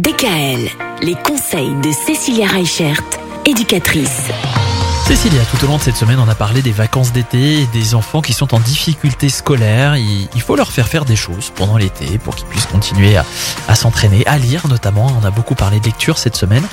DKL, les conseils de Cécilia Reichert, éducatrice. Cécilia, tout au long de cette semaine, on a parlé des vacances d'été et des enfants qui sont en difficulté scolaire. Il faut leur faire faire des choses pendant l'été pour qu'ils puissent continuer à, à s'entraîner, à lire notamment. On a beaucoup parlé de lecture cette semaine.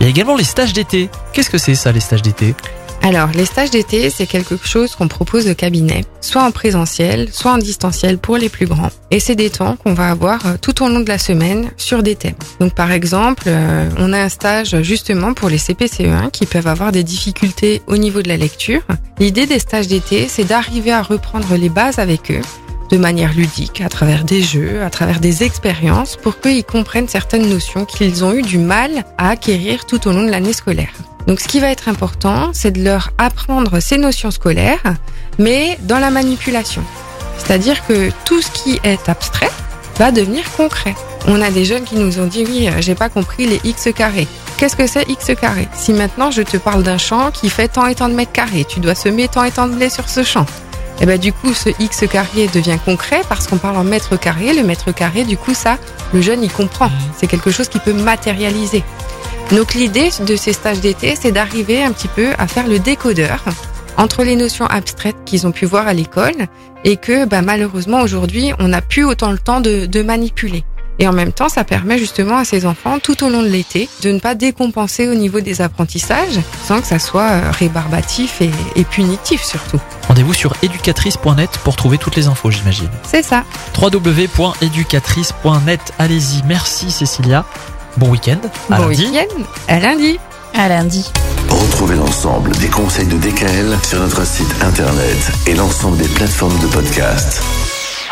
Il y a également les stages d'été. Qu'est-ce que c'est ça, les stages d'été? Alors, les stages d'été, c'est quelque chose qu'on propose au cabinet, soit en présentiel, soit en distanciel pour les plus grands. Et c'est des temps qu'on va avoir euh, tout au long de la semaine sur des thèmes. Donc, par exemple, euh, on a un stage justement pour les CPCE1 qui peuvent avoir des difficultés au niveau de la lecture. L'idée des stages d'été, c'est d'arriver à reprendre les bases avec eux de manière ludique, à travers des jeux, à travers des expériences, pour qu'ils comprennent certaines notions qu'ils ont eu du mal à acquérir tout au long de l'année scolaire. Donc ce qui va être important, c'est de leur apprendre ces notions scolaires, mais dans la manipulation. C'est-à-dire que tout ce qui est abstrait va devenir concret. On a des jeunes qui nous ont dit oui, j'ai pas compris les x carrés. Qu'est-ce que c'est x carré Si maintenant je te parle d'un champ qui fait tant et tant de mètres carrés, tu dois semer tant et tant de blé sur ce champ. Et ben du coup, ce x carré devient concret parce qu'on parle en mètres carrés. Le mètre carré, du coup, ça, le jeune, il comprend. C'est quelque chose qui peut matérialiser. Donc l'idée de ces stages d'été, c'est d'arriver un petit peu à faire le décodeur entre les notions abstraites qu'ils ont pu voir à l'école et que bah, malheureusement aujourd'hui, on n'a plus autant le temps de, de manipuler. Et en même temps, ça permet justement à ces enfants, tout au long de l'été, de ne pas décompenser au niveau des apprentissages, sans que ça soit euh, rébarbatif et, et punitif surtout. Rendez-vous sur éducatrice.net pour trouver toutes les infos, j'imagine. C'est ça. www.éducatrice.net. Allez-y. Merci, Cécilia. Bon week-end. À bon lundi. week-end. À lundi. À lundi. Retrouvez l'ensemble des conseils de DKL sur notre site internet et l'ensemble des plateformes de podcast.